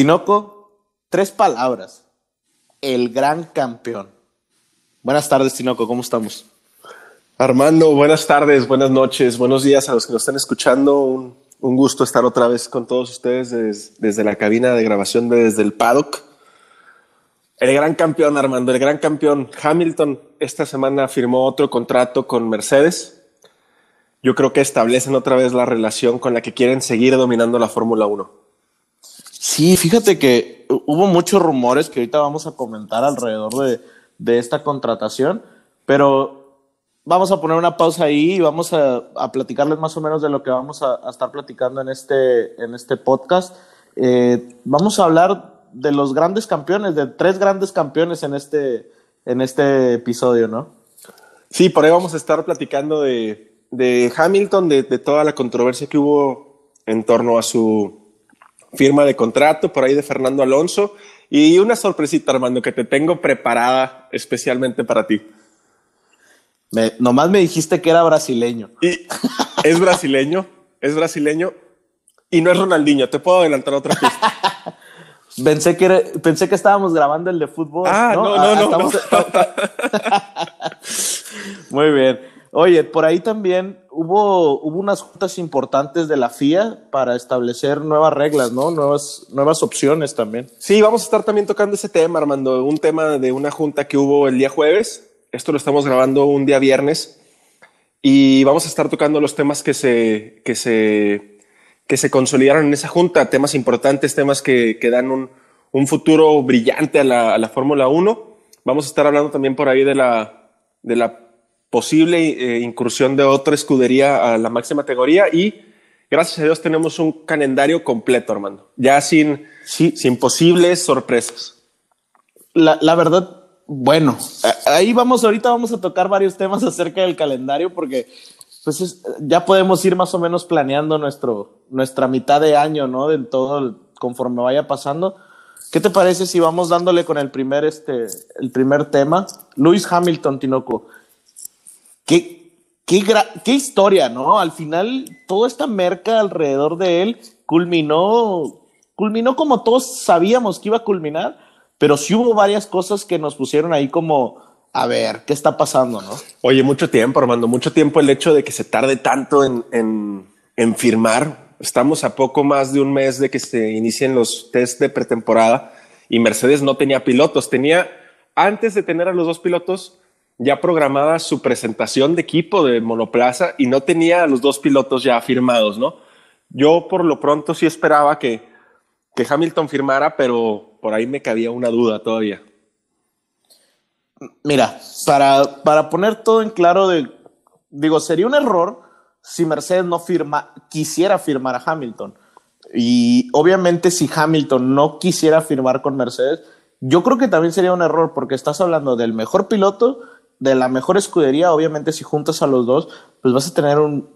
Tinoco, tres palabras. El gran campeón. Buenas tardes, Tinoco, ¿cómo estamos? Armando, buenas tardes, buenas noches, buenos días a los que nos están escuchando. Un, gusto estar otra vez con todos ustedes desde, la cabina de grabación desde el paddock. El gran campeón, Armando, el gran campeón. Hamilton esta semana firmó otro contrato con Mercedes. Yo creo que establecen otra vez la relación con la que quieren seguir dominando la Fórmula 1. Sí, fíjate que hubo muchos rumores que ahorita vamos a comentar alrededor de, esta contratación, pero vamos a poner una pausa ahí y vamos a, platicarles más o menos de lo que vamos a, estar platicando en este, en este podcast. Eh, vamos a hablar de los grandes campeones, de tres grandes campeones en este, en este episodio, ¿no? Sí, por ahí vamos a estar platicando de, de Hamilton, de, de toda la controversia que hubo en torno a su firma de contrato por ahí de Fernando Alonso y una sorpresita, Armando, que te tengo preparada especialmente para ti. Me, nomás me dijiste que era brasileño. Y es brasileño, es brasileño y no es Ronaldinho. Te puedo adelantar otra pista. pensé que pensé que estábamos grabando el de fútbol. Ah, no, no, no. Ah, Muy bien. Oye, por ahí también hubo, hubo unas juntas importantes de la FIA para establecer nuevas reglas, ¿no? Nuevas, nuevas opciones también. Sí, vamos a estar también tocando ese tema, Armando. Un tema de una junta que hubo el día jueves. Esto lo estamos grabando un día viernes. Y vamos a estar tocando los temas que se, que se, que se consolidaron en esa junta. Temas importantes, temas que, que dan un, un futuro brillante a la, a la Fórmula 1. Vamos a estar hablando también por ahí de la, de la posible eh, incursión de otra escudería a la máxima categoría y gracias a Dios tenemos un calendario completo, Armando, ya sin, sin posibles sorpresas. La, la, verdad, bueno, ahí vamos, ahorita vamos a tocar varios temas acerca del calendario porque pues ya podemos ir más o menos planeando nuestro, nuestra mitad de año, ¿no? De todo conforme vaya pasando. ¿Qué te parece si vamos dándole con el primer, este, el primer tema? Luis Hamilton, Tinoco qué, qué, historia, ¿no? Al final, toda esta merca alrededor de él culminó, culminó como todos sabíamos que iba a culminar, pero sí hubo varias cosas que nos pusieron ahí como, a ver, ¿qué está pasando, no? Oye, mucho tiempo, Armando, mucho tiempo el hecho de que se tarde tanto en, en, en firmar. Estamos a poco más de un mes de que se inicien los test de pretemporada y Mercedes no tenía pilotos. Tenía, antes de tener a los dos pilotos, ya programada su presentación de equipo de monoplaza y no tenía a los dos pilotos ya firmados, ¿no? Yo por lo pronto sí esperaba que, que Hamilton firmara, pero por ahí me cabía una duda todavía. Mira, para, para poner todo en claro, de, digo, sería un error si Mercedes no firma, quisiera firmar a Hamilton. Y obviamente si Hamilton no quisiera firmar con Mercedes, yo creo que también sería un error porque estás hablando del mejor piloto de la mejor escudería, obviamente si juntas a los dos, pues vas a tener un,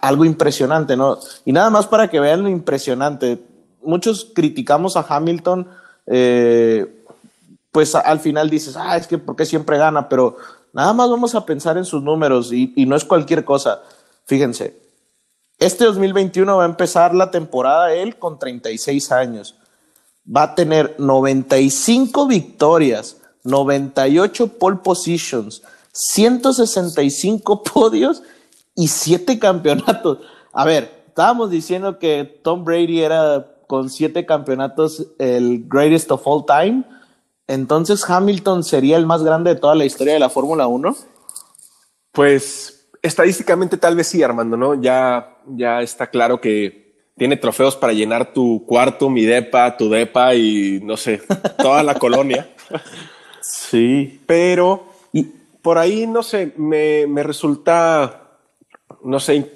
algo impresionante, ¿no? Y nada más para que vean lo impresionante. Muchos criticamos a Hamilton, eh, pues al final dices, ah, es que porque siempre gana, pero nada más vamos a pensar en sus números y, no es cualquier cosa. Fíjense, este 2021 va a empezar la temporada él con 36 años. Va a tener 95 victorias, 98 pole positions, 165 podios y 7 campeonatos. A ver, estábamos diciendo que Tom Brady era con 7 campeonatos el greatest of all time. Entonces Hamilton sería el más grande de toda la historia de la Fórmula 1. Pues estadísticamente tal vez sí, Armando, ¿no? Ya, ya está claro que tiene trofeos para llenar tu cuarto, mi depa, tu depa y no sé, toda la colonia. Sí. Pero por ahí, no sé, me, me resulta, no sé,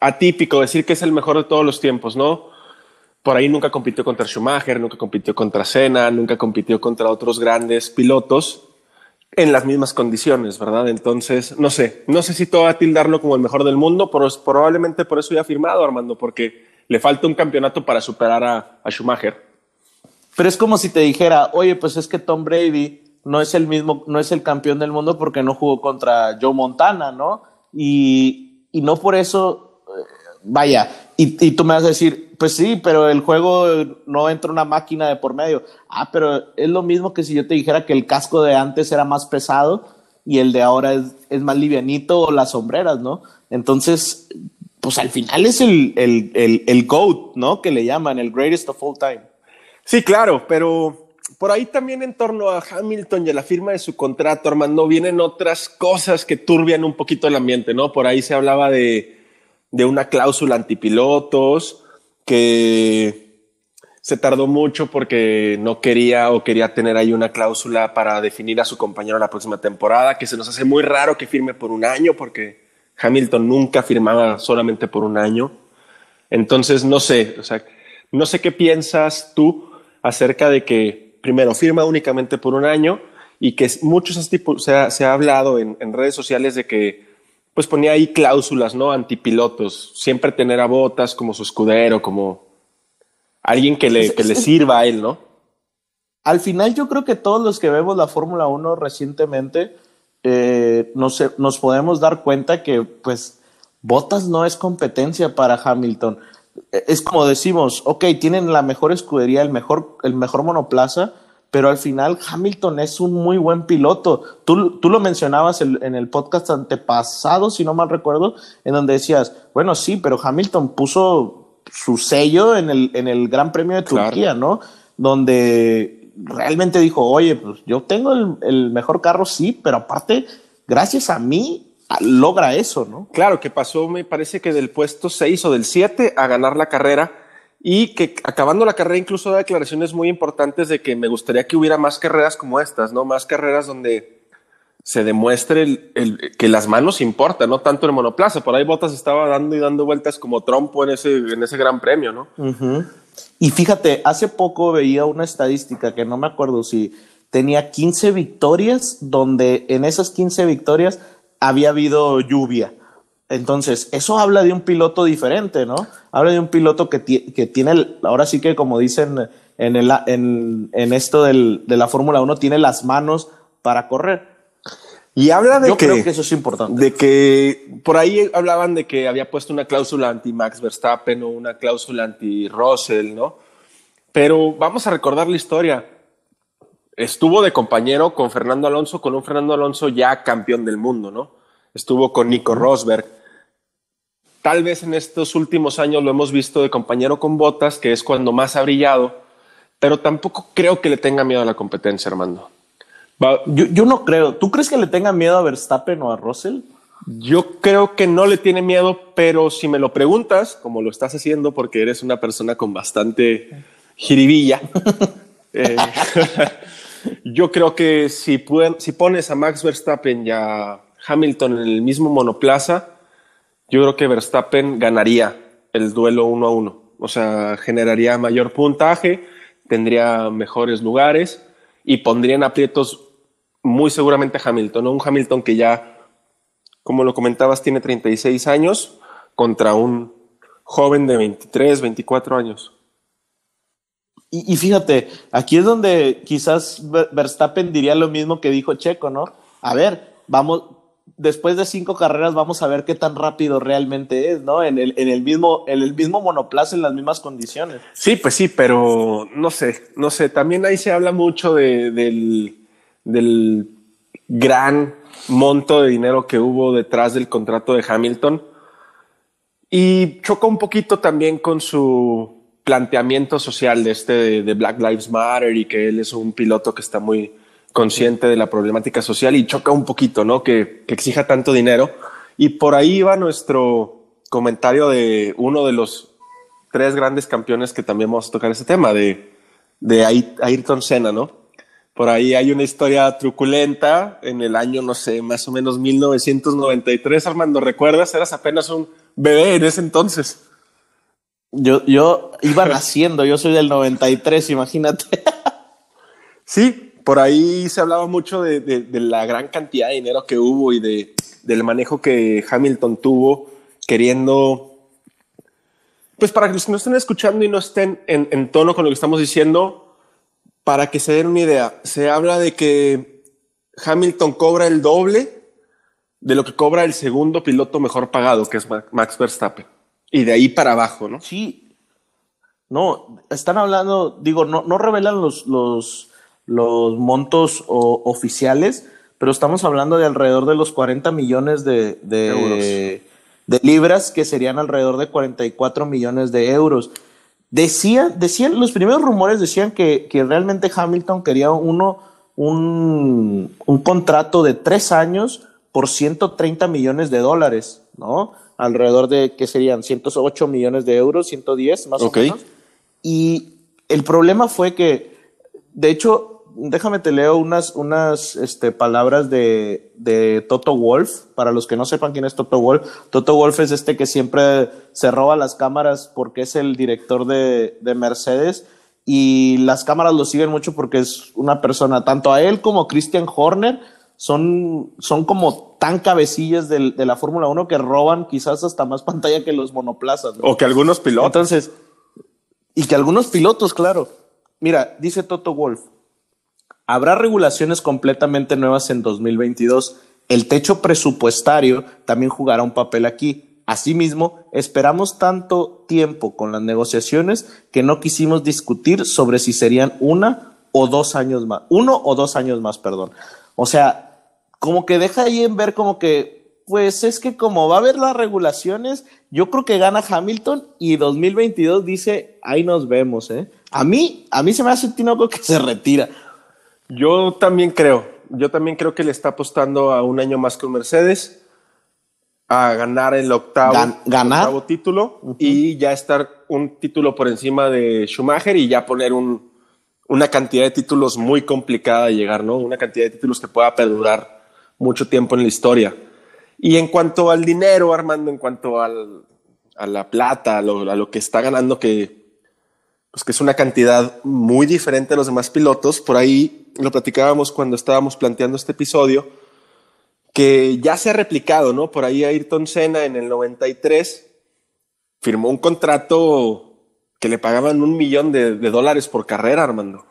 atípico decir que es el mejor de todos los tiempos, ¿no? Por ahí nunca compitió contra Schumacher, nunca compitió contra Senna, nunca compitió contra otros grandes pilotos en las mismas condiciones, ¿verdad? Entonces, no sé, no sé si todo a tildarlo como el mejor del mundo, pero probablemente por eso ya ha firmado, Armando, porque le falta un campeonato para superar a, a Schumacher. Pero es como si te dijera, oye, pues es que Tom Brady no es el mismo, no es el campeón del mundo porque no jugó contra Joe Montana, ¿no? Y, y no por eso, eh, vaya, y, y, tú me vas a decir, pues sí, pero el juego no entra una máquina de por medio. Ah, pero es lo mismo que si yo te dijera que el casco de antes era más pesado y el de ahora es, es más livianito o las sombreras, ¿no? Entonces, pues al final es el, el, el, el GOAT, ¿no? Que le llaman, el greatest of all time. Sí, claro, pero por ahí también en torno a Hamilton y a la firma de su contrato, Armando, vienen otras cosas que turbian un poquito el ambiente, ¿no? Por ahí se hablaba de, de una cláusula antipilotos, que se tardó mucho porque no quería o quería tener ahí una cláusula para definir a su compañero la próxima temporada, que se nos hace muy raro que firme por un año porque Hamilton nunca firmaba solamente por un año. Entonces, no sé, o sea, no sé qué piensas tú acerca de que primero firma únicamente por un año y que muchos se ha, se ha hablado en, en redes sociales de que pues ponía ahí cláusulas, ¿no? Antipilotos, siempre tener a Botas como su escudero, como alguien que le, que le sirva a él, ¿no? Al final yo creo que todos los que vemos la Fórmula 1 recientemente eh, nos, nos podemos dar cuenta que pues Botas no es competencia para Hamilton. Es como decimos, ok, tienen la mejor escudería, el mejor, el mejor monoplaza, pero al final Hamilton es un muy buen piloto. Tú, tú lo mencionabas en el podcast antepasado, si no mal recuerdo, en donde decías, bueno, sí, pero Hamilton puso su sello en el, en el Gran Premio de Turquía, ¿no? Donde realmente dijo, oye, pues yo tengo el, el mejor carro, sí, pero aparte, gracias a mí, logra eso, ¿no? Claro, que pasó, me parece que del puesto 6 o del 7 a ganar la carrera y que acabando la carrera incluso da declaraciones muy importantes de que me gustaría que hubiera más carreras como estas, ¿no? Más carreras donde se demuestre el, que las manos importan, no tanto el monoplaza. Por ahí Botas estaba dando y dando vueltas como trompo en ese, en ese gran premio, ¿no? Y fíjate, hace poco veía una estadística que no me acuerdo si tenía 15 victorias, donde en esas 15 victorias había habido lluvia. Entonces, eso habla de un piloto diferente, ¿no? Habla de un piloto que, que tiene, ahora sí que como dicen en, el, en, en esto del, de la Fórmula 1, tiene las manos para correr. Y habla de Yo que, creo que eso es importante. De que por ahí hablaban de que había puesto una cláusula anti Max Verstappen o una cláusula anti Russell, ¿no? Pero vamos a recordar la historia. Estuvo de compañero con Fernando Alonso, con un Fernando Alonso ya campeón del mundo, ¿no? Estuvo con Nico Rosberg Tal vez en estos últimos años lo hemos visto de compañero con botas, que es cuando más ha brillado, pero tampoco creo que le tenga miedo a la competencia, Armando. Yo, yo no creo. ¿Tú crees que le tenga miedo a Verstappen o a Russell? Yo creo que no le tiene miedo, pero si me lo preguntas, como lo estás haciendo porque eres una persona con bastante jiribilla, eh, yo creo que si, pones a Max Verstappen y a Hamilton en el mismo monoplaza, yo creo que Verstappen ganaría el duelo uno a uno. O sea, generaría mayor puntaje, tendría mejores lugares y pondría en aprietos muy seguramente a Hamilton. Un Hamilton que ya, como lo comentabas, tiene 36 años contra un joven de 23, 24 años. Y, fíjate, aquí es donde quizás Verstappen diría lo mismo que dijo Checo, ¿no? A ver, vamos, después de cinco carreras vamos a ver qué tan rápido realmente es, ¿no? En el, en el mismo, en el mismo monoplaza, en las mismas condiciones. Sí, pues sí, pero no sé, no sé. También ahí se habla mucho de, del, del gran monto de dinero que hubo detrás del contrato de Hamilton y choca un poquito también con su planteamiento social de este de, Black Lives Matter y que él es un piloto que está muy consciente de la problemática social y choca un poquito, ¿no? Que, que, exija tanto dinero. Y por ahí va nuestro comentario de uno de los tres grandes campeones que también vamos a tocar ese tema, de, de Ayrton Senna, ¿no? Por ahí hay una historia truculenta en el año, no sé, más o menos 1993. Armando, ¿recuerdas? Eras apenas un bebé en ese entonces. Yo, yo iba naciendo, yo soy del 93, imagínate. Sí, por ahí se hablaba mucho de, de, de, la gran cantidad de dinero que hubo y de, del manejo que Hamilton tuvo queriendo, pues para que los que no estén escuchando y no estén en, en, tono con lo que estamos diciendo, para que se den una idea, se habla de que Hamilton cobra el doble de lo que cobra el segundo piloto mejor pagado, que es Max Verstappen. Y de ahí para abajo, ¿no? Sí, No, están hablando, digo, no, no revelan los, los, los montos oficiales, pero estamos hablando de alrededor de los 40 millones de, de, de, libras, que serían alrededor de 44 millones de euros. Decían, decían, los primeros rumores decían que, que realmente Hamilton quería uno, un, un contrato de tres años por 130 millones de dólares, ¿no? Alrededor de, ¿qué serían? 108 millones de euros, 110 más o menos. Y el problema fue que, de hecho, déjame te leo unas, unas este, palabras de, de, Toto Wolf. Para los que no sepan quién es Toto Wolf, Toto Wolf es este que siempre se roba las cámaras porque es el director de, de Mercedes y las cámaras lo siguen mucho porque es una persona, tanto a él como a Christian Horner, son, son como tan cabecillas de, de la Fórmula 1 que roban quizás hasta más pantalla que los monoplazas. O que algunos pilotos. Entonces, y que algunos pilotos, claro. Mira, dice Toto Wolf, habrá regulaciones completamente nuevas en 2022. El techo presupuestario también jugará un papel aquí. Asimismo, esperamos tanto tiempo con las negociaciones que no quisimos discutir sobre si serían una o dos años más, uno o dos años más, perdón. O sea, como que deja ahí en ver como que pues es que como va a haber las regulaciones, yo creo que gana Hamilton y 2022 dice, ahí nos vemos, ¿eh? A mí, a mí se me hace Tinoco que se retira. Yo también creo, yo también creo que le está apostando a un año más con Mercedes, a ganar el octavo, ganar. título y ya estar un título por encima de Schumacher y ya poner un, una cantidad de títulos muy complicada de llegar, ¿no? Una cantidad de títulos que pueda perdurar mucho tiempo en la historia. Y en cuanto al dinero, Armando, en cuanto al, a la plata, a lo, que está ganando, que, pues que es una cantidad muy diferente a los demás pilotos, por ahí lo platicábamos cuando estábamos planteando este episodio, que ya se ha replicado, ¿no? Por ahí Ayrton Senna en el 93 firmó un contrato que le pagaban un millón de, dólares por carrera, Armando.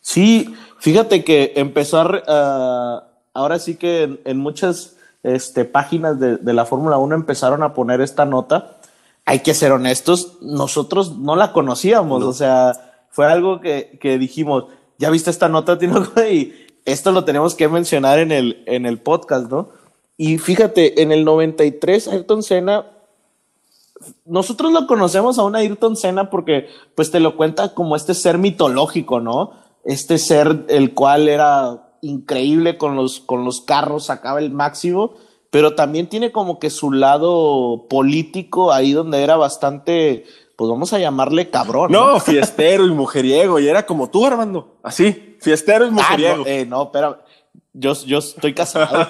Sí, fíjate que empezar, uh, ahora sí que en muchas este, páginas de, de la Fórmula 1 empezaron a poner esta nota. Hay que ser honestos, nosotros no la conocíamos, o sea, fue algo que, que dijimos, ya viste esta nota, Tino, y esto lo tenemos que mencionar en el, en el podcast, ¿no? Y fíjate, en el 93, Ayrton Senna, nosotros lo conocemos a una Ayrton Senna porque, pues, te lo cuenta como este ser mitológico, ¿no? Este ser el cual era increíble con los, con los carros, sacaba el máximo, pero también tiene como que su lado político ahí donde era bastante, pues vamos a llamarle cabrón. No, fiestero y mujeriego, y era como tú, Armando, así, fiestero y ah, mujeriego. no, eh, no, espera, yo, yo estoy casado.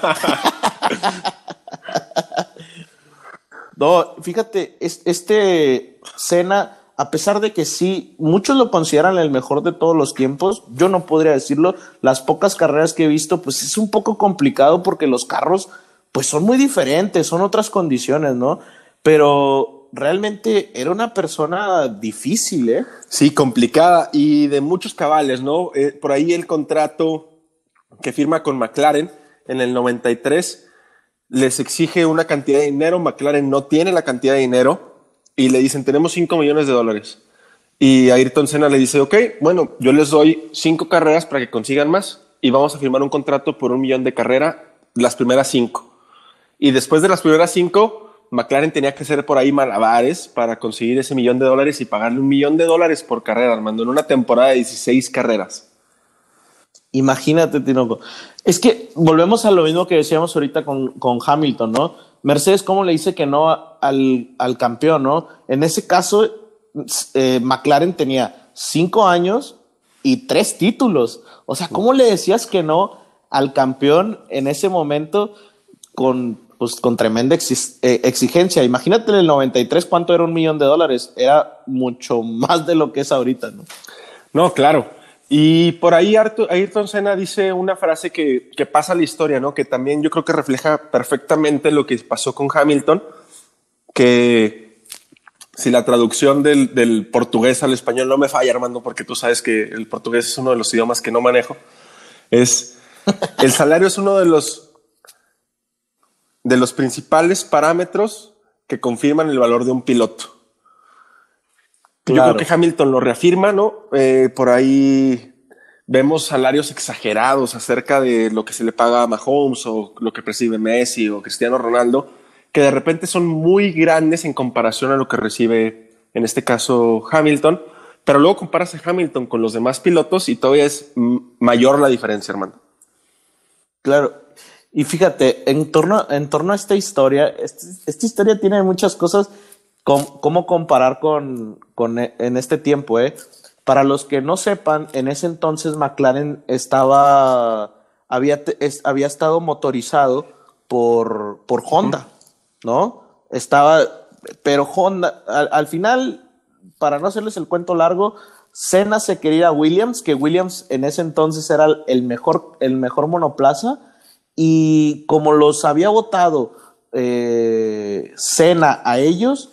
no, fíjate, este Cena a pesar de que sí, muchos lo consideran el mejor de todos los tiempos, yo no podría decirlo. Las pocas carreras que he visto, pues es un poco complicado porque los carros, pues son muy diferentes, son otras condiciones, ¿no? Pero realmente era una persona difícil, ¿eh? Sí, complicada y de muchos cabales, ¿no? Eh, por ahí el contrato que firma con McLaren en el 93 les exige una cantidad de dinero, McLaren no tiene la cantidad de dinero y le dicen, tenemos 5 millones de dólares. Y Ayrton Senna le dice, ok, bueno, yo les doy 5 carreras para que consigan más y vamos a firmar un contrato por un millón de carrera las primeras 5. Y después de las primeras 5, McLaren tenía que hacer por ahí malabares para conseguir ese millón de dólares y pagarle un millón de dólares por carrera, Armando, en una temporada de 16 carreras. Imagínate, Tinoco. Es que volvemos a lo mismo que decíamos ahorita con, con Hamilton, ¿no? Mercedes, ¿cómo le dice que no al, al campeón, no? En ese caso, eh, McLaren tenía cinco años y tres títulos. O sea, ¿cómo le decías que no al campeón en ese momento con, pues, con tremenda eh, exigencia? Imagínate en el 93 cuánto era un millón de dólares. Era mucho más de lo que es ahorita, ¿no? No, claro. Y por ahí Ayrton Senna dice una frase que, que, pasa la historia, ¿no? Que también yo creo que refleja perfectamente lo que pasó con Hamilton, que si la traducción del, del, portugués al español no me falla, Armando, porque tú sabes que el portugués es uno de los idiomas que no manejo, es el salario es uno de los de los principales parámetros que confirman el valor de un piloto. Yo creo que Hamilton lo reafirma, ¿no? Eh, por ahí vemos salarios exagerados acerca de lo que se le paga a Mahomes o lo que percibe Messi o Cristiano Ronaldo, que de repente son muy grandes en comparación a lo que recibe, en este caso, Hamilton. Pero luego comparas a Hamilton con los demás pilotos y todavía es mayor la diferencia, hermano. Claro. Y fíjate, en torno, en torno a esta historia, este, esta historia tiene muchas cosas cómo comparar con, con en este tiempo, ¿eh? Para los que no sepan, en ese entonces McLaren estaba, había, había estado motorizado por, por Honda, ¿no? Estaba, pero Honda, al, final, para no hacerles el cuento largo, Senna se quería a Williams, que Williams en ese entonces era el mejor, el mejor monoplaza, y como los había votado eh, Senna a ellos,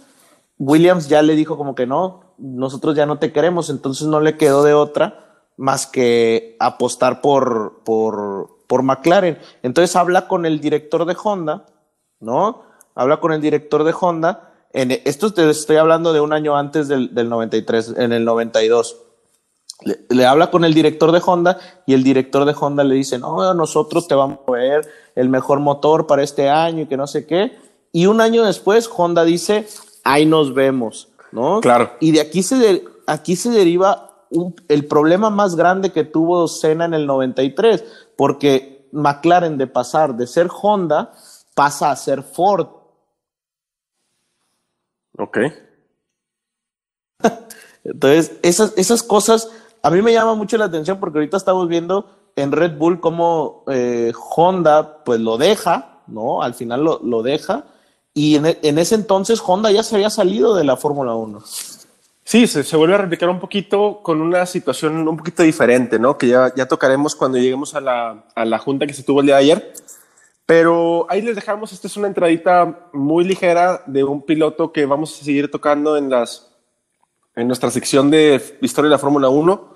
Williams ya le dijo como que no, nosotros ya no te queremos, entonces no le quedó de otra más que apostar por, por, por McLaren. Entonces habla con el director de Honda, ¿no? Habla con el director de Honda. En, esto te estoy hablando de un año antes del, del 93, en el 92. Le, le, habla con el director de Honda y el director de Honda le dice, no, nosotros te vamos a ver el mejor motor para este año y que no sé qué. Y un año después Honda dice, ahí nos vemos. ¿no? Claro. Y de aquí se, aquí se deriva el problema más grande que tuvo Senna en el 93, porque McLaren de pasar de ser Honda pasa a ser Ford. Ok. Entonces, esas, esas cosas a mí me llama mucho la atención porque ahorita estamos viendo en Red Bull cómo eh, Honda pues lo deja, ¿no? Al final lo, lo deja y en, en, ese entonces Honda ya se había salido de la Fórmula 1. Sí, se, se, vuelve a replicar un poquito con una situación un poquito diferente, ¿no? Que ya, ya tocaremos cuando lleguemos a la, a la junta que se tuvo el día de ayer. Pero ahí les dejamos, esta es una entradita muy ligera de un piloto que vamos a seguir tocando en, las, en nuestra sección de historia de la Fórmula 1.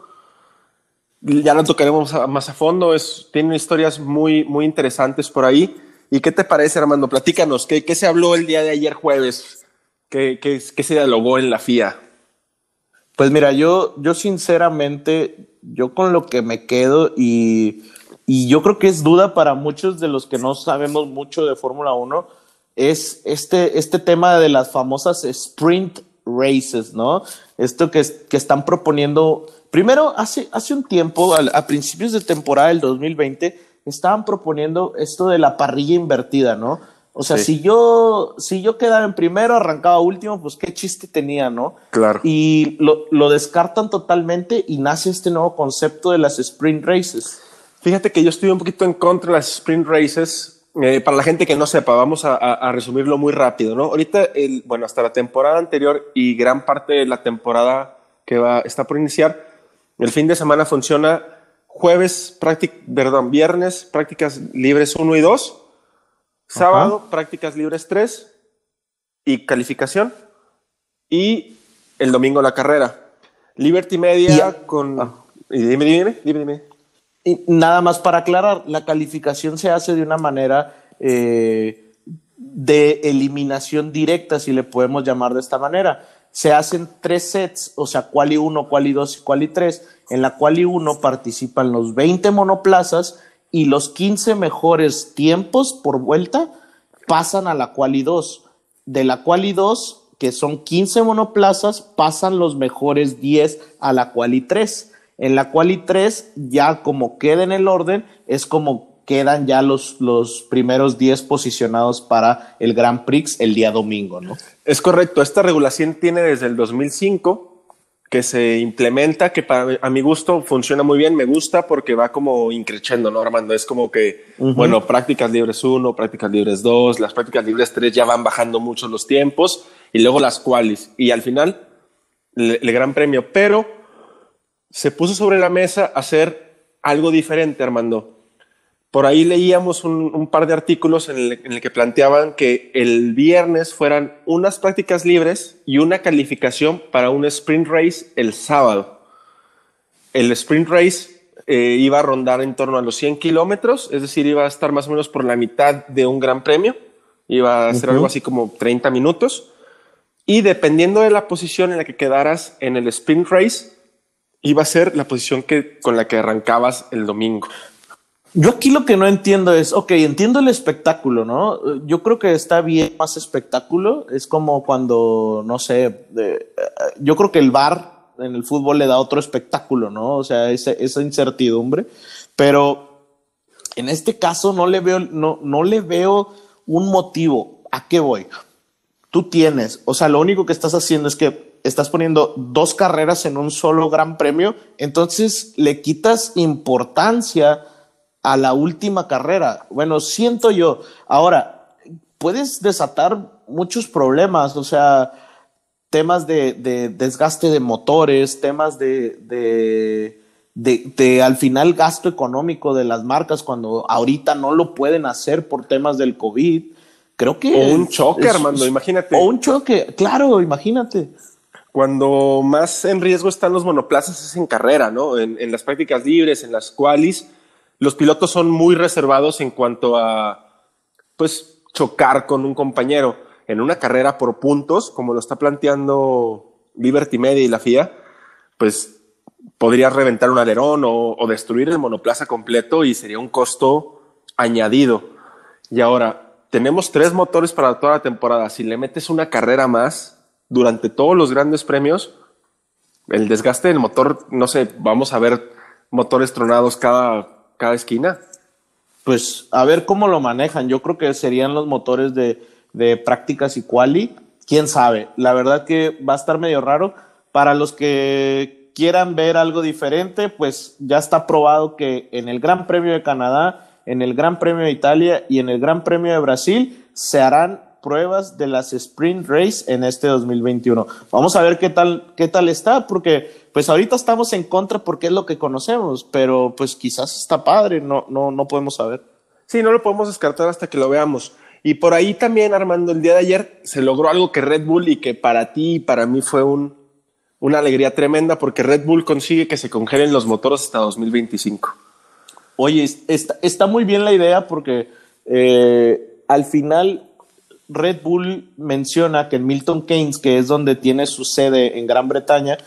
Ya lo tocaremos más a fondo, es, tiene historias muy, muy interesantes por ahí. ¿Y qué te parece, Armando? Platícanos, ¿qué, qué se habló el día de ayer jueves? ¿Qué, qué, qué se dialogó en la FIA? Pues mira, yo, yo sinceramente, yo con lo que me quedo y, y yo creo que es duda para muchos de los que no sabemos mucho de Fórmula 1, es este, este tema de las famosas sprint races, ¿no? Esto que, que están proponiendo, primero, hace, hace un tiempo, a, a principios de temporada del 2020, estaban proponiendo esto de la parrilla invertida, ¿no? O sea, sí. si yo si yo quedaba en primero, arrancaba último, pues qué chiste tenía, ¿no? Claro. Y lo, lo descartan totalmente y nace este nuevo concepto de las sprint races. Fíjate que yo estoy un poquito en contra de las sprint races. Eh, para la gente que no sepa, vamos a, a, a, resumirlo muy rápido, ¿no? Ahorita, el, bueno, hasta la temporada anterior y gran parte de la temporada que va, está por iniciar, el fin de semana funciona jueves, práctica, perdón, viernes, prácticas libres 1 y 2, sábado, Ajá. prácticas libres 3 y calificación, y el domingo la carrera. Liberty Media y, con... Ah. Dime, dime, dime, dime. Y nada más para aclarar, la calificación se hace de una manera eh, de eliminación directa, si le podemos llamar de esta manera. Se hacen tres sets, o sea, quali 1, quali 2 y quali 3 en la quali 1 participan los 20 monoplazas y los 15 mejores tiempos por vuelta pasan a la quali 2. De la quali 2, que son 15 monoplazas, pasan los mejores 10 a la quali 3. En la quali 3, ya como queda en el orden, es como quedan ya los, los primeros 10 posicionados para el Grand Prix el día domingo, ¿no? Es correcto. Esta regulación tiene desde el 2005 que se implementa, que para, a mi gusto funciona muy bien, me gusta porque va como increciendo, ¿no, Armando? Es como que, uh -huh. bueno, prácticas libres 1, prácticas libres 2, las prácticas libres 3 ya van bajando mucho los tiempos y luego las qualis y al final el, el gran premio, pero se puso sobre la mesa hacer algo diferente, Armando. Por ahí leíamos un, un par de artículos en el, en el, que planteaban que el viernes fueran unas prácticas libres y una calificación para un sprint race el sábado. El sprint race eh, iba a rondar en torno a los 100 kilómetros, es decir, iba a estar más o menos por la mitad de un gran premio, iba a ser uh -huh. algo así como 30 minutos. y dependiendo de la posición en la que quedaras en el sprint race, iba a ser la posición que, con la que arrancabas el domingo. Yo aquí lo que no entiendo es, ok, entiendo el espectáculo, ¿no? Yo creo que está bien más espectáculo. Es como cuando, no sé, yo creo que el bar en el fútbol le da otro espectáculo, ¿no? O sea, esa, esa incertidumbre. Pero en este caso no le veo, no, no le veo un motivo. ¿A qué voy? Tú tienes, o sea, lo único que estás haciendo es que estás poniendo dos carreras en un solo gran premio, entonces le quitas importancia a la última carrera. Bueno, siento yo. Ahora, puedes desatar muchos problemas, o sea, temas de, desgaste de motores, temas de, de, de, al final gasto económico de las marcas cuando ahorita no lo pueden hacer por temas del COVID. Creo que... O un choque, Armando, imagínate. O un choque, claro, imagínate. Cuando más en riesgo están los monoplazas es en carrera, ¿no? En, en las prácticas libres, en las qualis, los pilotos son muy reservados en cuanto a, pues, chocar con un compañero en una carrera por puntos, como lo está planteando Liberty Media y la FIA, pues podrías reventar un alerón o, o, destruir el monoplaza completo y sería un costo añadido. Y ahora, tenemos tres motores para toda la temporada. Si le metes una carrera más durante todos los grandes premios, el desgaste del motor, no sé, vamos a ver motores tronados cada cada esquina. Pues a ver cómo lo manejan. Yo creo que serían los motores de, de prácticas y quali. Quién sabe. La verdad que va a estar medio raro. Para los que quieran ver algo diferente, pues ya está probado que en el Gran Premio de Canadá, en el Gran Premio de Italia y en el Gran Premio de Brasil se harán pruebas de las sprint race en este 2021. Vamos a ver qué tal, qué tal está, porque pues ahorita estamos en contra porque es lo que conocemos, pero pues quizás está padre, no, no, no podemos saber. Sí, no lo podemos descartar hasta que lo veamos. Y por ahí también, Armando, el día de ayer se logró algo que Red Bull y que para ti y para mí fue un, una alegría tremenda porque Red Bull consigue que se congelen los motores hasta 2025. Oye, está, está muy bien la idea porque eh, al final Red Bull menciona que en Milton Keynes, que es donde tiene su sede en Gran Bretaña,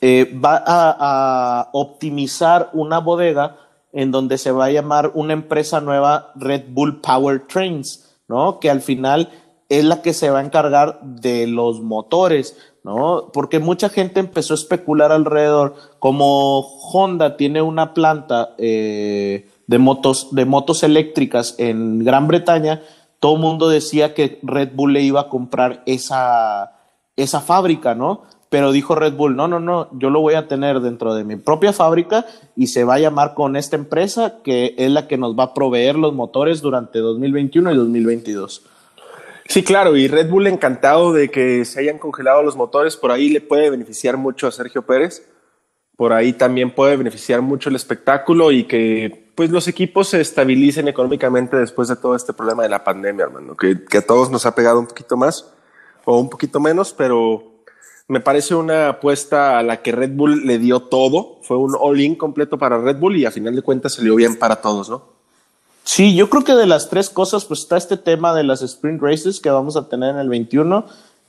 eh, va a, optimizar una bodega en donde se va a llamar una empresa nueva Red Bull Power Trains, ¿no? Que al final es la que se va a encargar de los motores, ¿no? Porque mucha gente empezó a especular alrededor, como Honda tiene una planta eh, de motos, de motos eléctricas en Gran Bretaña, todo mundo decía que Red Bull le iba a comprar esa, esa fábrica, ¿no? Pero dijo Red Bull, no, no, no, yo lo voy a tener dentro de mi propia fábrica y se va a llamar con esta empresa que es la que nos va a proveer los motores durante 2021 y 2022. Sí, claro, y Red Bull encantado de que se hayan congelado los motores, por ahí le puede beneficiar mucho a Sergio Pérez, por ahí también puede beneficiar mucho el espectáculo y que pues los equipos se estabilicen económicamente después de todo este problema de la pandemia, hermano, que, a todos nos ha pegado un poquito más o un poquito menos, pero me parece una apuesta a la que Red Bull le dio todo. Fue un all-in completo para Red Bull y a final de cuentas salió bien para todos, ¿no? Sí, yo creo que de las tres cosas, pues está este tema de las sprint races que vamos a tener en el 21.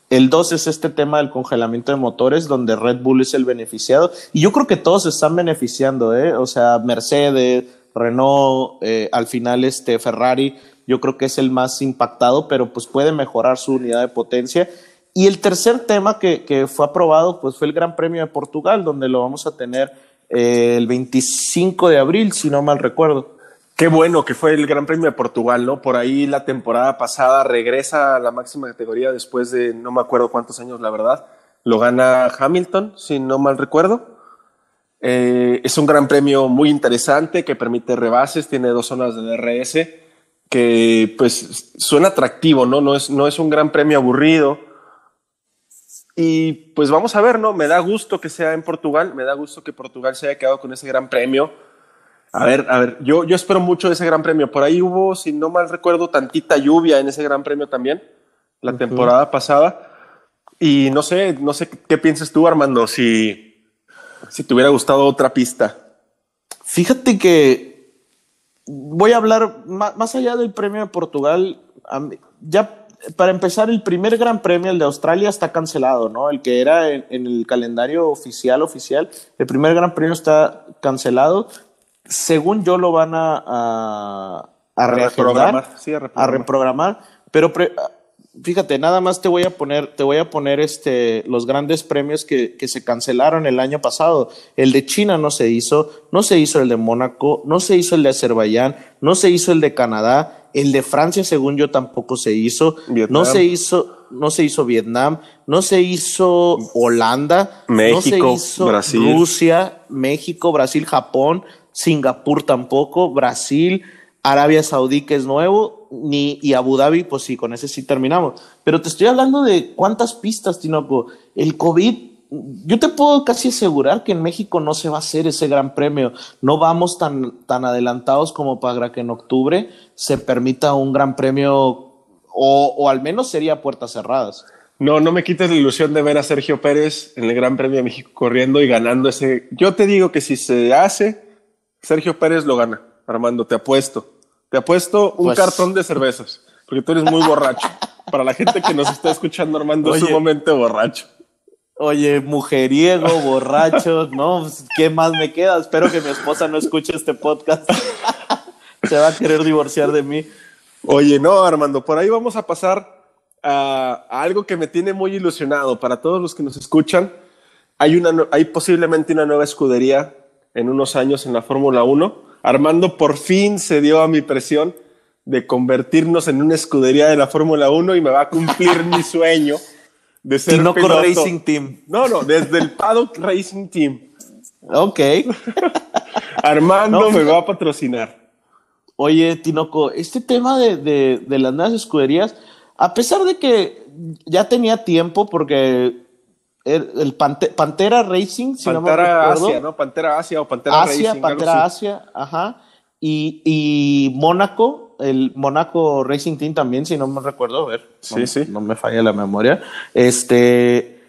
El 2 es este tema del congelamiento de motores, donde Red Bull es el beneficiado. Y yo creo que todos están beneficiando, ¿eh? O sea, Mercedes, Renault, eh, al final este Ferrari, yo creo que es el más impactado, pero pues puede mejorar su unidad de potencia. Y el tercer tema que, fue aprobado, pues fue el Gran Premio de Portugal, donde lo vamos a tener eh, el 25 de abril, si no mal recuerdo. Qué bueno que fue el Gran Premio de Portugal, ¿no? Por ahí la temporada pasada regresa a la máxima categoría después de no me acuerdo cuántos años, la verdad. Lo gana Hamilton, si no mal recuerdo. Eh, es un gran premio muy interesante que permite rebases, tiene dos zonas de DRS que pues suena atractivo, ¿no? No es, no es un gran premio aburrido. Y pues vamos a ver, ¿no? Me da gusto que sea en Portugal, me da gusto que Portugal se haya quedado con ese gran premio. A ver, a ver, yo, yo espero mucho de ese gran premio. Por ahí hubo, si no mal recuerdo, tantita lluvia en ese gran premio también, la temporada pasada. Y no sé, no sé qué piensas tú, Armando, si, si te hubiera gustado otra pista. Fíjate que voy a hablar más, allá del premio de Portugal. Ya para empezar, el primer Gran Premio, el de Australia, está cancelado, ¿no? El que era en, el calendario oficial, oficial, el primer Gran Premio está cancelado. Según yo, lo van a, a, a, reprogramar, a reprogramar. Pero fíjate, nada más te voy a poner, te voy a poner este, los grandes premios que, que, se cancelaron el año pasado. El de China no se hizo, no se hizo el de Mónaco, no se hizo el de Azerbaiyán, no se hizo el de Canadá, el de Francia, según yo, tampoco se hizo, no se hizo, no se hizo Vietnam, no se hizo Holanda, México, no se hizo Brasil. Rusia, México, Brasil, Japón, Singapur tampoco, Brasil, Arabia Saudí, que es nuevo, ni, y Abu Dhabi, pues sí, con ese sí terminamos. Pero te estoy hablando de cuántas pistas, Tinoco. El COVID, yo te puedo casi asegurar que en México no se va a hacer ese gran premio. No vamos tan, tan adelantados como para que en octubre se permita un gran premio, o, o al menos sería puertas cerradas. No, no me quites la ilusión de ver a Sergio Pérez en el Gran Premio de México corriendo y ganando ese. Yo te digo que si se hace, Sergio Pérez lo gana. Armando, te apuesto. Te apuesto un pues cartón de cervezas, porque tú eres muy borracho. Para la gente que nos está escuchando, Armando, es un momento borracho. Oye, mujeriego, borracho, no, pues, ¿qué más me queda? Espero que mi esposa no escuche este podcast. Se va a querer divorciar de mí. Oye, no, Armando, por ahí vamos a pasar a, algo que me tiene muy ilusionado. Para todos los que nos escuchan, hay, una, hay posiblemente una nueva escudería en unos años en la Fórmula 1 Armando por fin se dio a mi presión de convertirnos en una escudería de la Fórmula 1 y me va a cumplir mi sueño de ser Tinoco piloto. Racing Team. No, no, desde el Paddock Racing Team. Ok. Armando me va a patrocinar. Oye, Tinoco, este tema de, de, las nuevas escuderías, a pesar de que ya tenía tiempo, porque el, Pantera Racing, si Pantera Asia, ¿no? Pantera Asia o Pantera Asia, Racing. Pantera Asia, ajá. Y, y Mónaco, el Mónaco Racing Team también, si no me recuerdo, a ver. Sí, no, sí. No me falla la memoria. Este,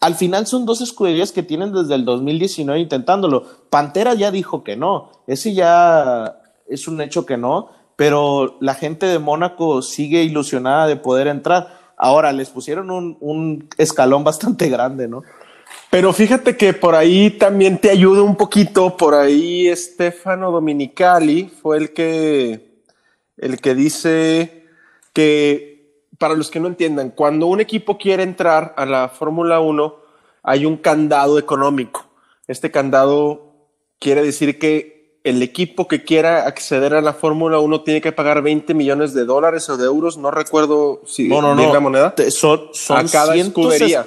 al final son dos escuderías que tienen desde el 2019 intentándolo. Pantera ya dijo que no. Ese ya es un hecho que no. Pero la gente de Mónaco sigue ilusionada de poder entrar. Ahora les pusieron un, escalón bastante grande, ¿no? Pero fíjate que por ahí también te ayuda un poquito, por ahí Stefano Dominicali fue el que, el que dice que, para los que no entiendan, cuando un equipo quiere entrar a la Fórmula 1, hay un candado económico. Este candado quiere decir que el equipo que quiera acceder a la Fórmula 1 tiene que pagar 20 millones de dólares o de euros, no recuerdo si no, no, no. la moneda. son, son a cada escudería.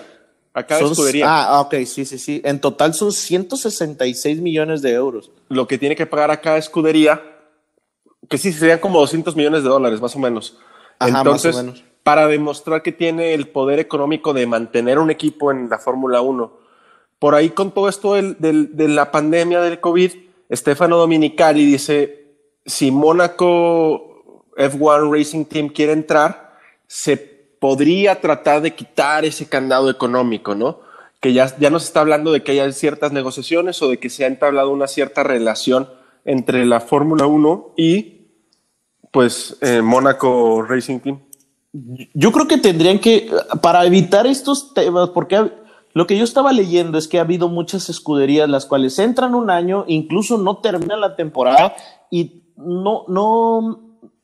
A cada escudería. Ah, ok, sí, sí, sí. En total son 166 millones de euros. Lo que tiene que pagar a cada escudería, que sí, serían como 200 millones de dólares, más o menos. Entonces, más o menos. para demostrar que tiene el poder económico de mantener un equipo en la Fórmula 1, por ahí con todo esto del, del, de la pandemia del COVID, Stefano Dominicali dice, si Mónaco F1 Racing Team quiere entrar, se podría tratar de quitar ese candado económico, ¿no? Que ya, ya nos está hablando de que haya ciertas negociaciones o de que se ha entablado una cierta relación entre la Fórmula 1 y pues eh, Mónaco Racing Team. Yo creo que tendrían que, para evitar estos temas, porque lo que yo estaba leyendo es que ha habido muchas escuderías las cuales entran un año, incluso no terminan la temporada y no, no,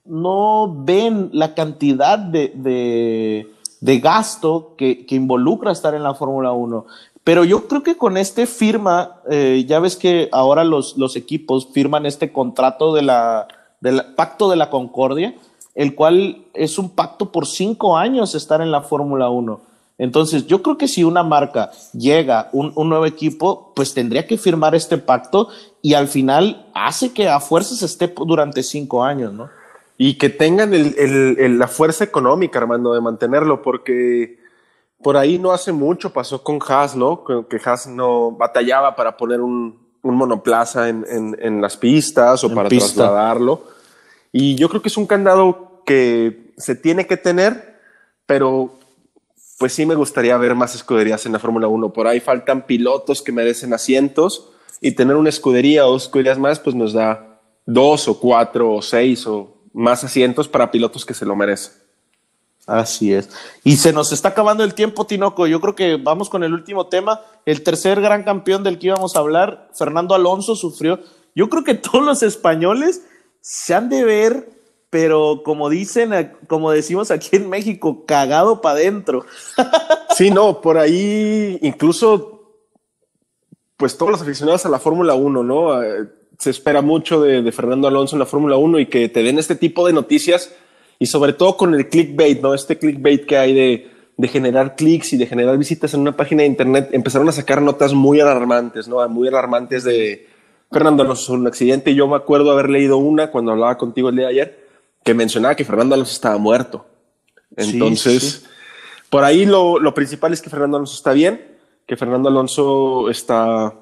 no ven la cantidad de, de, gasto que, que, involucra estar en la Fórmula 1. Pero yo creo que con este firma, eh, ya ves que ahora los, los equipos firman este contrato de la, del Pacto de la Concordia, el cual es un pacto por cinco años estar en la Fórmula 1. Entonces, yo creo que si una marca llega, un, un, nuevo equipo, pues tendría que firmar este pacto y al final hace que a fuerzas esté durante cinco años, ¿no? Y que tengan el, el, la fuerza económica, Armando, de mantenerlo, porque por ahí no hace mucho pasó con Haas, ¿no? Que Haas no batallaba para poner un, un monoplaza en, en, en, las pistas o en para pista. trasladarlo. Y yo creo que es un candado que se tiene que tener, pero pues sí me gustaría ver más escuderías en la Fórmula 1. Por ahí faltan pilotos que merecen asientos y tener una escudería o escuderías más, pues nos da dos o cuatro o seis o más asientos para pilotos que se lo merecen. Así es. Y se nos está acabando el tiempo, Tinoco. Yo creo que vamos con el último tema. El tercer gran campeón del que íbamos a hablar, Fernando Alonso, sufrió. Yo creo que todos los españoles se han de ver, pero como dicen, como decimos aquí en México, cagado para adentro. sí, no, por ahí incluso, pues todos los aficionados a la Fórmula 1, ¿no? Eh, se espera mucho de, Fernando Alonso en la Fórmula 1 y que te den este tipo de noticias y sobre todo con el clickbait, ¿no? Este clickbait que hay de, de generar clics y de generar visitas en una página de internet, empezaron a sacar notas muy alarmantes, ¿no? Muy alarmantes de Fernando Alonso un accidente. Yo me acuerdo haber leído una cuando hablaba contigo el día de ayer, que mencionaba que Fernando Alonso estaba muerto. Entonces, por ahí lo, lo principal es que Fernando Alonso está bien, que Fernando Alonso está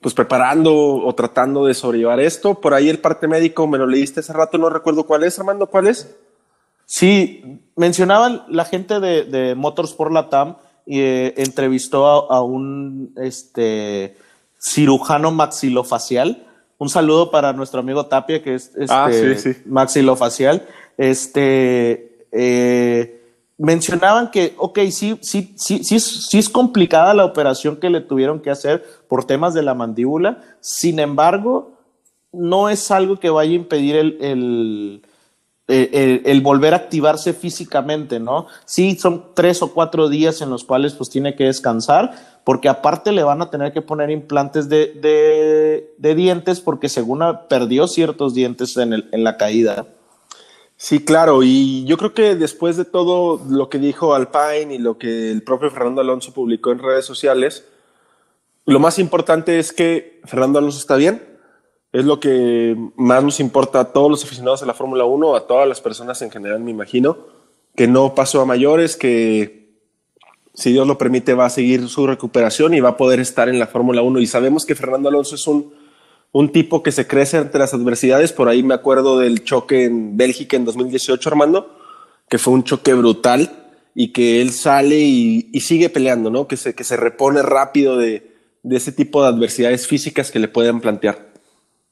pues preparando o tratando de sobrellevar esto. Por ahí el parte médico me lo leíste hace rato, no recuerdo cuál es, Armando, ¿cuál es? Sí, mencionaban la gente de, de Motorsport Latam y eh, entrevistó a, un este, cirujano maxilofacial. Un saludo para nuestro amigo Tapia, que es este, ah, maxilofacial. Este, eh, mencionaban que, ok, sí, sí, sí, sí, sí es complicada la operación que le tuvieron que hacer por temas de la mandíbula. Sin embargo, no es algo que vaya a impedir el eh, el, volver a activarse físicamente, ¿no? Sí, son tres o cuatro días en los cuales pues tiene que descansar, porque aparte le van a tener que poner implantes de, dientes porque según perdió ciertos dientes en, el, en la caída. Sí, claro, y yo creo que después de todo lo que dijo Alpine y lo que el propio Fernando Alonso publicó en redes sociales, lo más importante es que Fernando Alonso está bien, es lo que más nos importa a todos los aficionados a la Fórmula 1, a todas las personas en general, me imagino, que no pasó a mayores, que si Dios lo permite va a seguir su recuperación y va a poder estar en la Fórmula 1. Y sabemos que Fernando Alonso es un, un tipo que se crece ante las adversidades. Por ahí me acuerdo del choque en Bélgica en 2018, Armando, que fue un choque brutal y que él sale y, sigue peleando, ¿no? Que se, que se repone rápido de, de ese tipo de adversidades físicas que le pueden plantear.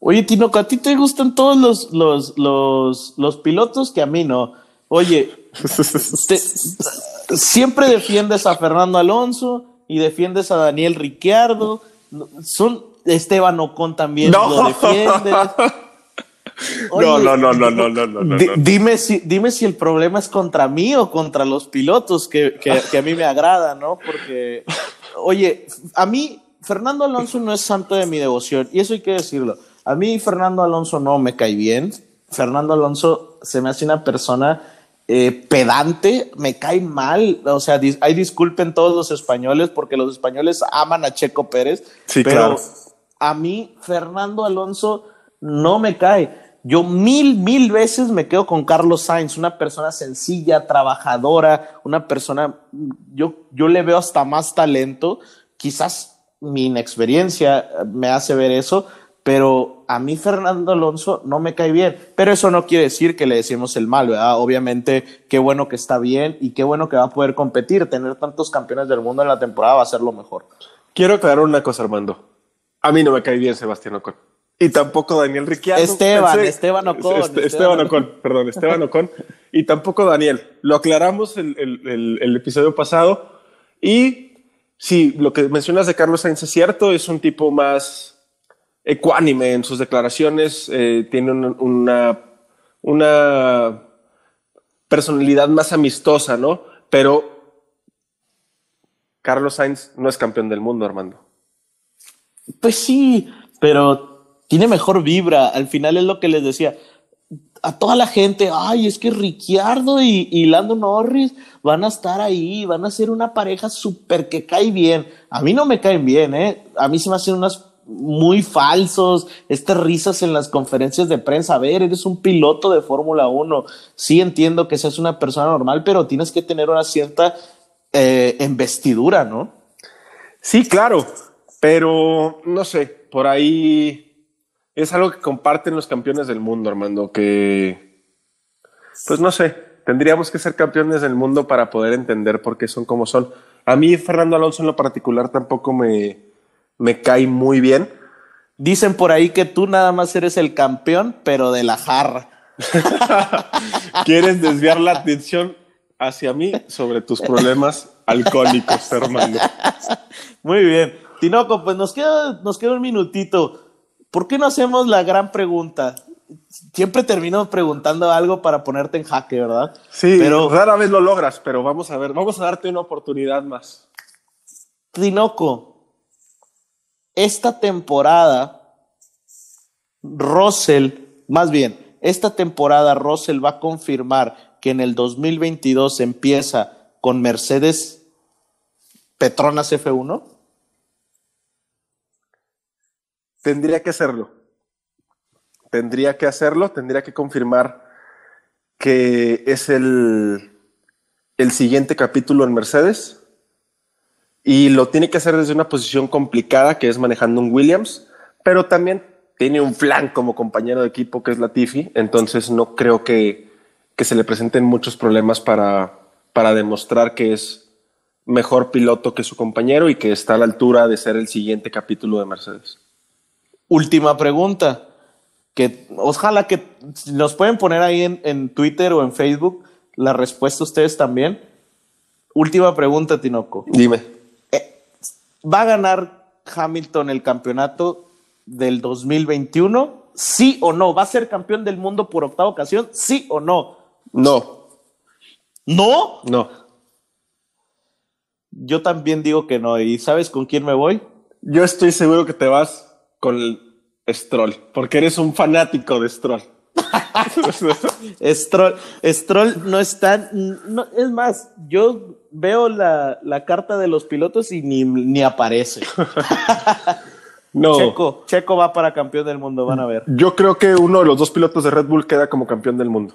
Oye, Tinoco, ¿a ti te gustan todos los, los, los, los pilotos que a mí no? Oye, siempre defiendes a Fernando Alonso y defiendes a Daniel Ricciardo. Son Esteban Ocon también lo defiendes. no, no, no, no, no, no, no, Dime si, dime si el problema es contra mí o contra los pilotos que, que, que a mí me agrada, ¿no? Porque, oye, a mí Fernando Alonso no es santo de mi devoción y eso hay que decirlo. A mí Fernando Alonso no me cae bien. Fernando Alonso se me hace una persona eh, pedante, me cae mal. O sea, disculpen todos los españoles porque los españoles aman a Checo Pérez. Sí, pero claro. a mí Fernando Alonso no me cae. Yo mil, mil veces me quedo con Carlos Sainz, una persona sencilla, trabajadora, una persona, yo, yo le veo hasta más talento. Quizás mi inexperiencia me hace ver eso, pero a mí Fernando Alonso no me cae bien. Pero eso no quiere decir que le decimos el mal, ¿verdad? Obviamente, qué bueno que está bien y qué bueno que va a poder competir. Tener tantos campeones del mundo en la temporada va a ser lo mejor. Quiero aclarar una cosa, Armando. A mí no me cae bien Sebastián Ocon. Y tampoco Daniel Ricciardo. Esteban, Esteban Ocon. Esteban, Ocon, perdón, Esteban Ocon. y tampoco Daniel. Lo aclaramos el, el, el episodio pasado. Y sí, lo que mencionas de Carlos Sainz es cierto, es un tipo más ecuánime en sus declaraciones, eh, tiene una, una personalidad más amistosa, ¿no? Pero Carlos Sainz no es campeón del mundo, Armando. Pues sí, pero tiene mejor vibra. Al final es lo que les decía. A toda la gente, ay, es que Ricciardo y, y Lando Norris van a estar ahí, van a ser una pareja súper que cae bien. A mí no me caen bien, ¿eh? A mí se me hacen unas muy falsos, estas risas en las conferencias de prensa. A ver, eres un piloto de Fórmula 1. Sí entiendo que seas una persona normal, pero tienes que tener una cierta eh, investidura, ¿no? Sí, claro, pero no sé, por ahí es algo que comparten los campeones del mundo, Armando, que, pues no sé, tendríamos que ser campeones del mundo para poder entender por qué son como son. A mí, Fernando Alonso en lo particular, tampoco me, me cae muy bien. Dicen por ahí que tú nada más eres el campeón, pero de la jarra. ¿Quieres desviar la atención hacia mí sobre tus problemas alcohólicos, hermano. Muy bien. Tinoco, pues nos queda, nos queda un minutito. ¿Por qué no hacemos la gran pregunta? Siempre termino preguntando algo para ponerte en jaque, ¿verdad? Sí, pero rara vez lo logras, pero vamos a ver, vamos a darte una oportunidad más. Tinoco, esta temporada, Russell, más bien, esta temporada Russell va a confirmar que en el 2022 empieza con Mercedes Petronas F1? Tendría que hacerlo. Tendría que hacerlo, tendría que confirmar que es el, el siguiente capítulo en Mercedes y lo tiene que hacer desde una posición complicada que es manejando un Williams, pero también tiene un flan como compañero de equipo que es Latifi, entonces no creo que, que se le presenten muchos problemas para, para demostrar que es mejor piloto que su compañero y que está a la altura de ser el siguiente capítulo de Mercedes. Última pregunta, que ojalá que nos pueden poner ahí en, en Twitter o en Facebook la respuesta ustedes también. Última pregunta, Tinoco. Dime. ¿Va a ganar Hamilton el campeonato del 2021? ¿Sí o no? ¿Va a ser campeón del mundo por octava ocasión? ¿Sí o no? No. ¿No? No. Yo también digo que no. ¿Y sabes con quién me voy? Yo estoy seguro que te vas con el Stroll, porque eres un fanático de Stroll. Stroll, Stroll no está, no, es más, yo veo la, la, carta de los pilotos y ni, ni aparece. no. Checo, Checo va para campeón del mundo, van a ver. Yo creo que uno de los dos pilotos de Red Bull queda como campeón del mundo.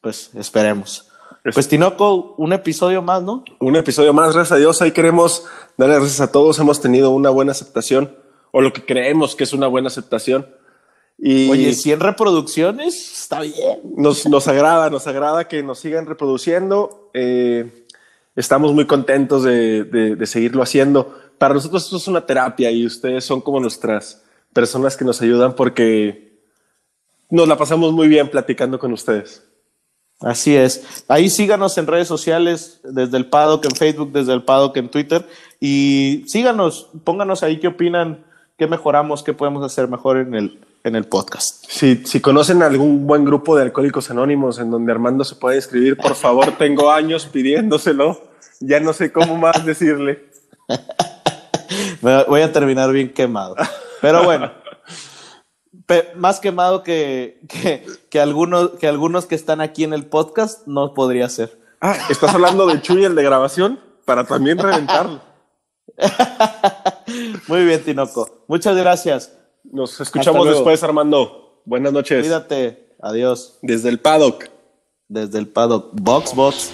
Pues esperemos. Pues Tinoco, un episodio más, ¿no? Un episodio más, gracias a Dios. Ahí queremos darle gracias a todos. Hemos tenido una buena aceptación, o lo que creemos que es una buena aceptación. Y Oye, 100 reproducciones, está bien. Nos, nos agrada, nos agrada que nos sigan reproduciendo. Eh, estamos muy contentos de, de, de, seguirlo haciendo. Para nosotros esto es una terapia y ustedes son como nuestras personas que nos ayudan porque nos la pasamos muy bien platicando con ustedes. Así es. Ahí síganos en redes sociales, desde el Paddock en Facebook, desde el Paddock en Twitter. Y síganos, pónganos ahí qué opinan, qué mejoramos, qué podemos hacer mejor en el, en el podcast. Si, si conocen algún buen grupo de alcohólicos anónimos en donde Armando se puede escribir, por favor, tengo años pidiéndoselo. Ya no sé cómo más decirle. Voy a terminar bien quemado. Pero bueno, más quemado que, que, que, algunos, que algunos que están aquí en el podcast no podría ser. Ah, ¿estás hablando de Chuy, el de grabación? Para también reventarlo. Muy bien, Tinoco. Muchas gracias. Nos escuchamos después, Armando. Buenas noches. Cuídate. Adiós. Desde el paddock. Desde el paddock. Box, box.